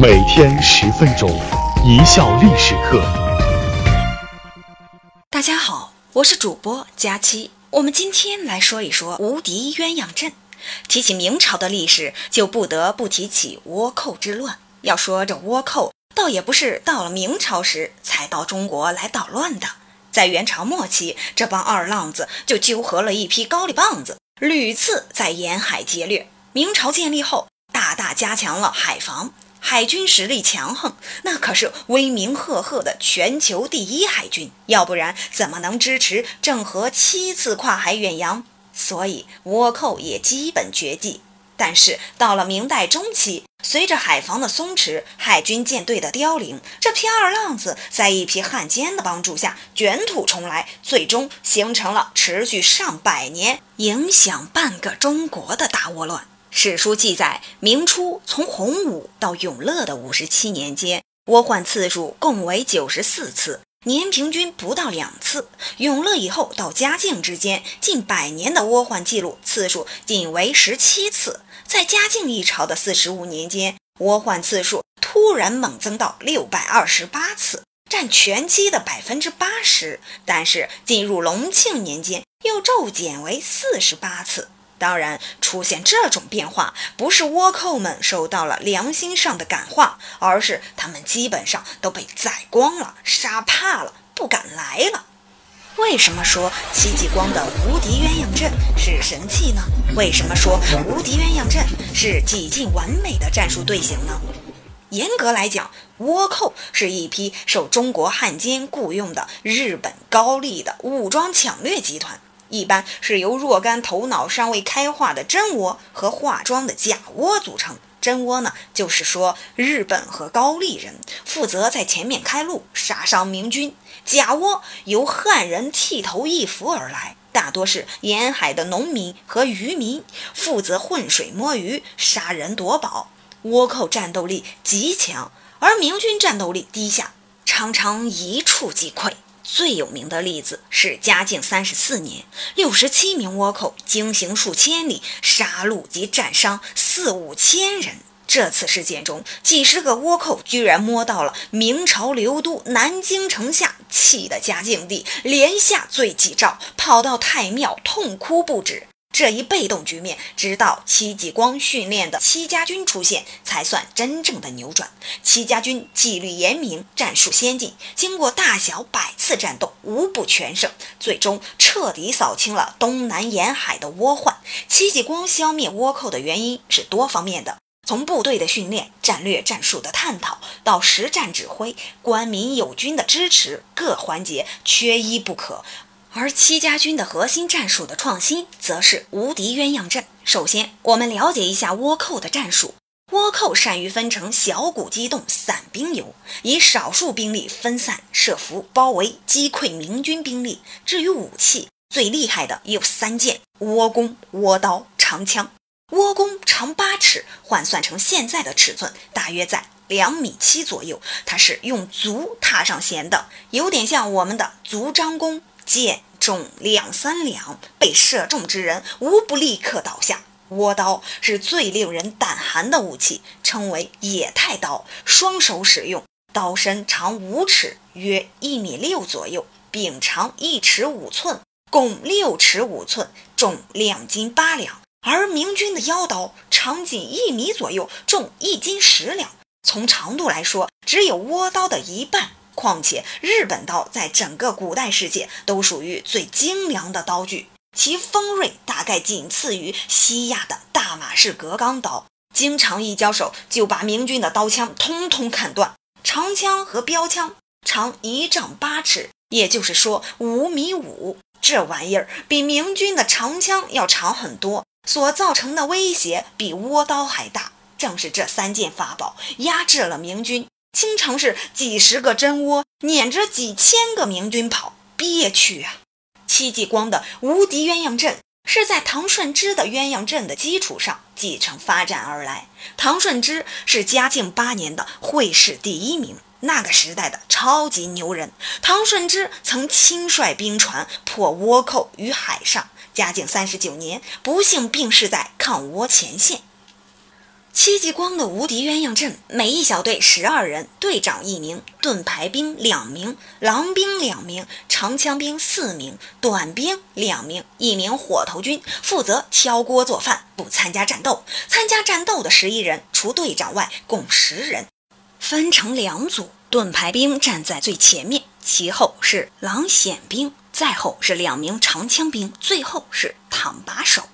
每天十分钟，一笑历史课。大家好，我是主播佳期。我们今天来说一说无敌鸳鸯阵。提起明朝的历史，就不得不提起倭寇之乱。要说这倭寇，倒也不是到了明朝时才到中国来捣乱的。在元朝末期，这帮二浪子就纠合了一批高丽棒子，屡次在沿海劫掠。明朝建立后，大大加强了海防，海军实力强横，那可是威名赫赫的全球第一海军。要不然，怎么能支持郑和七次跨海远洋？所以倭寇也基本绝迹。但是到了明代中期，随着海防的松弛，海军舰队的凋零，这批二浪子在一批汉奸的帮助下卷土重来，最终形成了持续上百年、影响半个中国的大倭乱。史书记载，明初从洪武到永乐的五十七年间，倭患次数共为九十四次。年平均不到两次。永乐以后到嘉靖之间，近百年的倭患记录次数仅为十七次。在嘉靖一朝的四十五年间，倭患次数突然猛增到六百二十八次，占全期的百分之八十。但是进入隆庆年间，又骤减为四十八次。当然，出现这种变化，不是倭寇们受到了良心上的感化，而是他们基本上都被宰光了，杀怕了，不敢来了。为什么说戚继光的无敌鸳鸯阵是神器呢？为什么说无敌鸳鸯阵是几近完美的战术队形呢？严格来讲，倭寇是一批受中国汉奸雇佣的日本高丽的武装抢掠集团。一般是由若干头脑尚未开化的真倭和化妆的假倭组成。真倭呢，就是说日本和高丽人负责在前面开路，杀伤明军；假倭由汉人剃头易服而来，大多是沿海的农民和渔民，负责浑水摸鱼、杀人夺宝。倭寇战斗力极强，而明军战斗力低下，常常一触即溃。最有名的例子是嘉靖三十四年，六十七名倭寇惊行数千里，杀戮及战伤四五千人。这次事件中，几十个倭寇居然摸到了明朝流都南京城下，气得嘉靖帝连下罪己诏，跑到太庙痛哭不止。这一被动局面，直到戚继光训练的戚家军出现，才算真正的扭转。戚家军纪律严明，战术先进，经过大小百次战斗，无不全胜，最终彻底扫清了东南沿海的倭患。戚继光消灭倭寇的原因是多方面的，从部队的训练、战略战术的探讨，到实战指挥、官民友军的支持，各环节缺一不可。而戚家军的核心战术的创新，则是无敌鸳鸯阵。首先，我们了解一下倭寇的战术。倭寇善于分成小股机动、散兵游，以少数兵力分散、设伏、包围、击溃明军兵力。至于武器，最厉害的有三件：倭弓、倭刀、长枪。倭弓长八尺，换算成现在的尺寸，大约在两米七左右。它是用足踏上弦的，有点像我们的足张弓。箭重两三两，被射中之人无不立刻倒下。倭刀是最令人胆寒的武器，称为野太刀，双手使用，刀身长五尺，约一米六左右，柄长一尺五寸，共六尺五寸，重两斤八两。而明军的腰刀长仅一米左右，重一斤十两。从长度来说，只有倭刀的一半。况且，日本刀在整个古代世界都属于最精良的刀具，其锋锐大概仅次于西亚的大马士革钢刀，经常一交手就把明军的刀枪通通砍断。长枪和标枪长一丈八尺，也就是说五米五，这玩意儿比明军的长枪要长很多，所造成的威胁比倭刀还大。正是这三件法宝压制了明军。经常是几十个真倭撵着几千个明军跑，憋屈啊！戚继光的无敌鸳鸯阵是在唐顺之的鸳鸯阵的基础上继承发展而来。唐顺之是嘉靖八年的会试第一名，那个时代的超级牛人。唐顺之曾亲率兵船破倭寇于海上。嘉靖三十九年，不幸病逝在抗倭前线。戚继光的无敌鸳鸯阵，每一小队十二人，队长一名，盾牌兵两名，狼兵两名，长枪兵四名，短兵两名，一名火头军负责挑锅做饭，不参加战斗。参加战斗的十一人，除队长外，共十人，分成两组。盾牌兵站在最前面，其后是狼显兵，再后是两名长枪兵，最后是躺把手。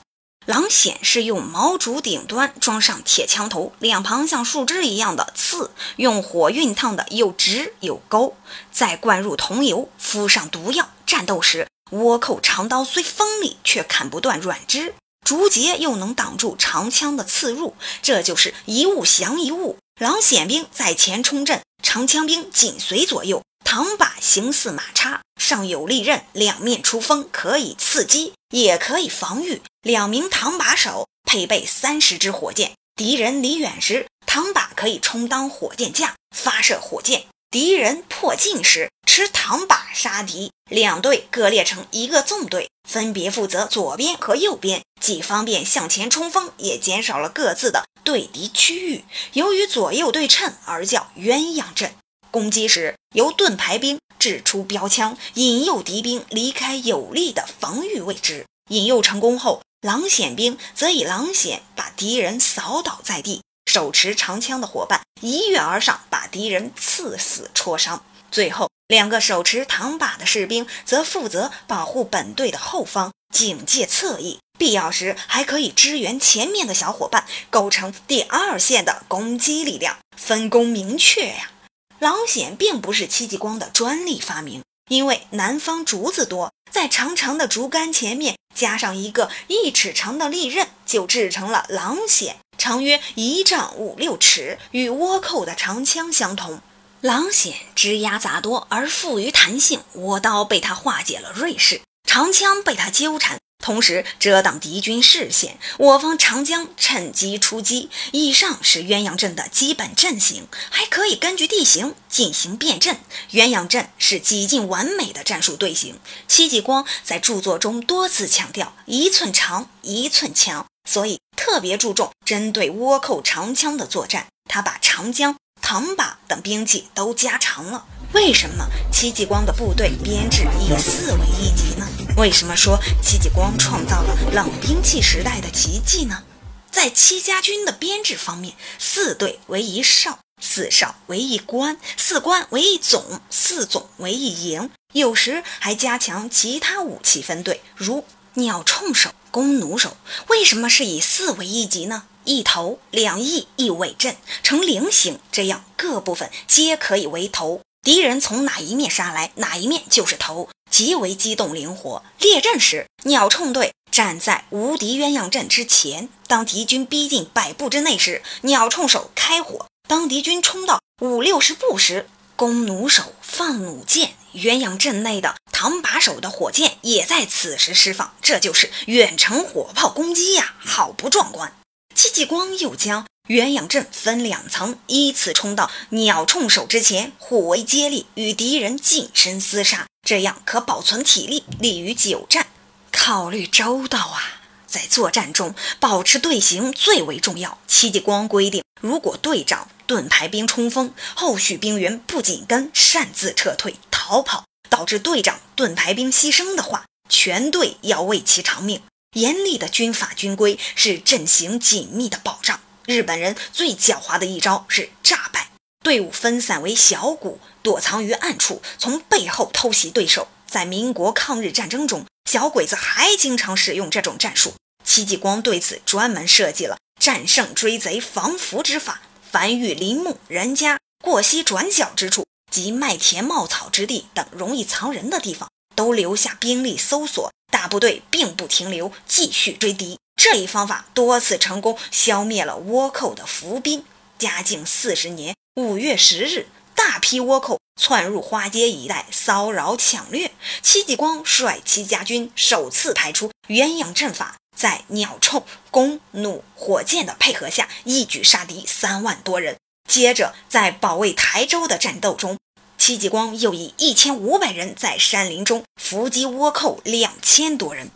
狼筅是用毛竹顶端装上铁枪头，两旁像树枝一样的刺，用火熨烫的又直又勾，再灌入桐油，敷上毒药。战斗时，倭寇长刀虽锋利，却砍不断软枝；竹节又能挡住长枪的刺入。这就是一物降一物。狼筅兵在前冲阵，长枪兵紧随左右。唐把形似马叉，上有利刃，两面出锋，可以刺击，也可以防御。两名唐把手配备三十支火箭，敌人离远时，唐把可以充当火箭架，发射火箭；敌人迫近时，持唐把杀敌。两队各列成一个纵队，分别负责左边和右边，既方便向前冲锋，也减少了各自的对敌区域。由于左右对称，而叫鸳鸯阵。攻击时，由盾牌兵掷出标枪，引诱敌兵离开有利的防御位置。引诱成功后，狼筅兵则以狼筅把敌人扫倒在地，手持长枪的伙伴一跃而上，把敌人刺死戳伤。最后，两个手持唐把的士兵则负责保护本队的后方，警戒侧翼，必要时还可以支援前面的小伙伴，构成第二线的攻击力量，分工明确呀。狼筅并不是戚继光的专利发明，因为南方竹子多，在长长的竹竿前面加上一个一尺长的利刃，就制成了狼筅，长约一丈五六尺，与倭寇的长枪相同。狼筅枝桠杂多而富于弹性，倭刀被它化解了锐势，长枪被它纠缠。同时遮挡敌军视线，我方长江趁机出击。以上是鸳鸯阵的基本阵型，还可以根据地形进行变阵。鸳鸯阵是几近完美的战术队形。戚继光在著作中多次强调“一寸长，一寸强”，所以特别注重针对倭寇长枪的作战。他把长江、唐把等兵器都加长了。为什么戚继光的部队编制以四为一级呢？为什么说戚继光创造了冷兵器时代的奇迹呢？在戚家军的编制方面，四队为一哨，四哨为一官，四官为一总，四总为一营，有时还加强其他武器分队，如鸟铳手、弓弩手。为什么是以四为一级呢？一头两翼一尾阵呈菱形，这样各部分皆可以为头。敌人从哪一面杀来，哪一面就是头，极为机动灵活。列阵时，鸟铳队站在无敌鸳鸯阵之前，当敌军逼近百步之内时，鸟铳手开火；当敌军冲到五六十步时，弓弩手放弩箭。鸳鸯阵内的唐把手的火箭也在此时释放，这就是远程火炮攻击呀，好不壮观！戚继光又将。鸳鸯阵分两层，依次冲到鸟铳手之前，互为接力，与敌人近身厮杀，这样可保存体力，利于久战。考虑周到啊！在作战中，保持队形最为重要。戚继光规定，如果队长盾牌兵冲锋，后续兵员不紧跟，擅自撤退逃跑，导致队长盾牌兵牺牲的话，全队要为其偿命。严厉的军法军规是阵型紧密的保障。日本人最狡猾的一招是诈败，队伍分散为小股，躲藏于暗处，从背后偷袭对手。在民国抗日战争中，小鬼子还经常使用这种战术。戚继光对此专门设计了战胜追贼防伏之法，凡遇林木、人家、过溪转角之处及麦田茂草之地等容易藏人的地方，都留下兵力搜索，大部队并不停留，继续追敌。这一方法多次成功消灭了倭寇的伏兵。嘉靖四十年五月十日，大批倭寇窜入花街一带骚扰抢掠，戚继光率戚家军首次排出鸳鸯阵法，在鸟铳、弓弩、火箭的配合下，一举杀敌三万多人。接着，在保卫台州的战斗中，戚继光又以一千五百人在山林中伏击倭寇两千多人。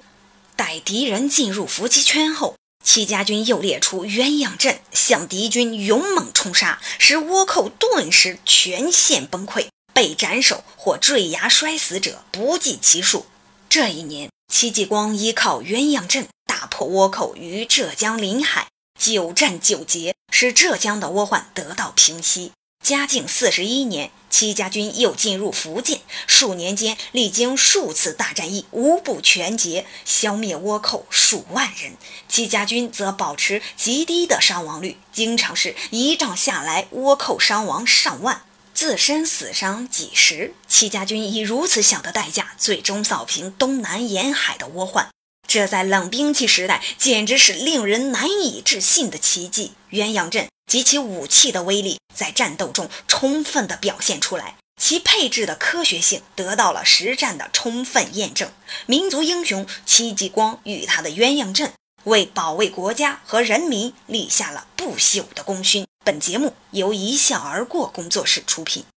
待敌人进入伏击圈后，戚家军又列出鸳鸯阵，向敌军勇猛冲杀，使倭寇顿时全线崩溃，被斩首或坠崖摔死者不计其数。这一年，戚继光依靠鸳鸯阵大破倭寇于浙江临海，九战九捷，使浙江的倭患得到平息。嘉靖四十一年，戚家军又进入福建，数年间历经数次大战役，无不全捷，消灭倭寇数万人。戚家军则保持极低的伤亡率，经常是一仗下来，倭寇伤亡上万，自身死伤几十。戚家军以如此小的代价，最终扫平东南沿海的倭患，这在冷兵器时代简直是令人难以置信的奇迹。鸳鸯阵。及其武器的威力在战斗中充分的表现出来，其配置的科学性得到了实战的充分验证。民族英雄戚继光与他的鸳鸯阵为保卫国家和人民立下了不朽的功勋。本节目由一笑而过工作室出品。